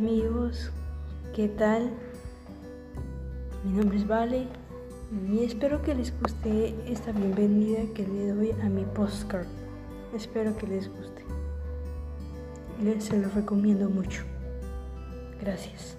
amigos, ¿qué tal? Mi nombre es Vale y espero que les guste esta bienvenida que le doy a mi postcard. Espero que les guste. Les se lo recomiendo mucho. Gracias.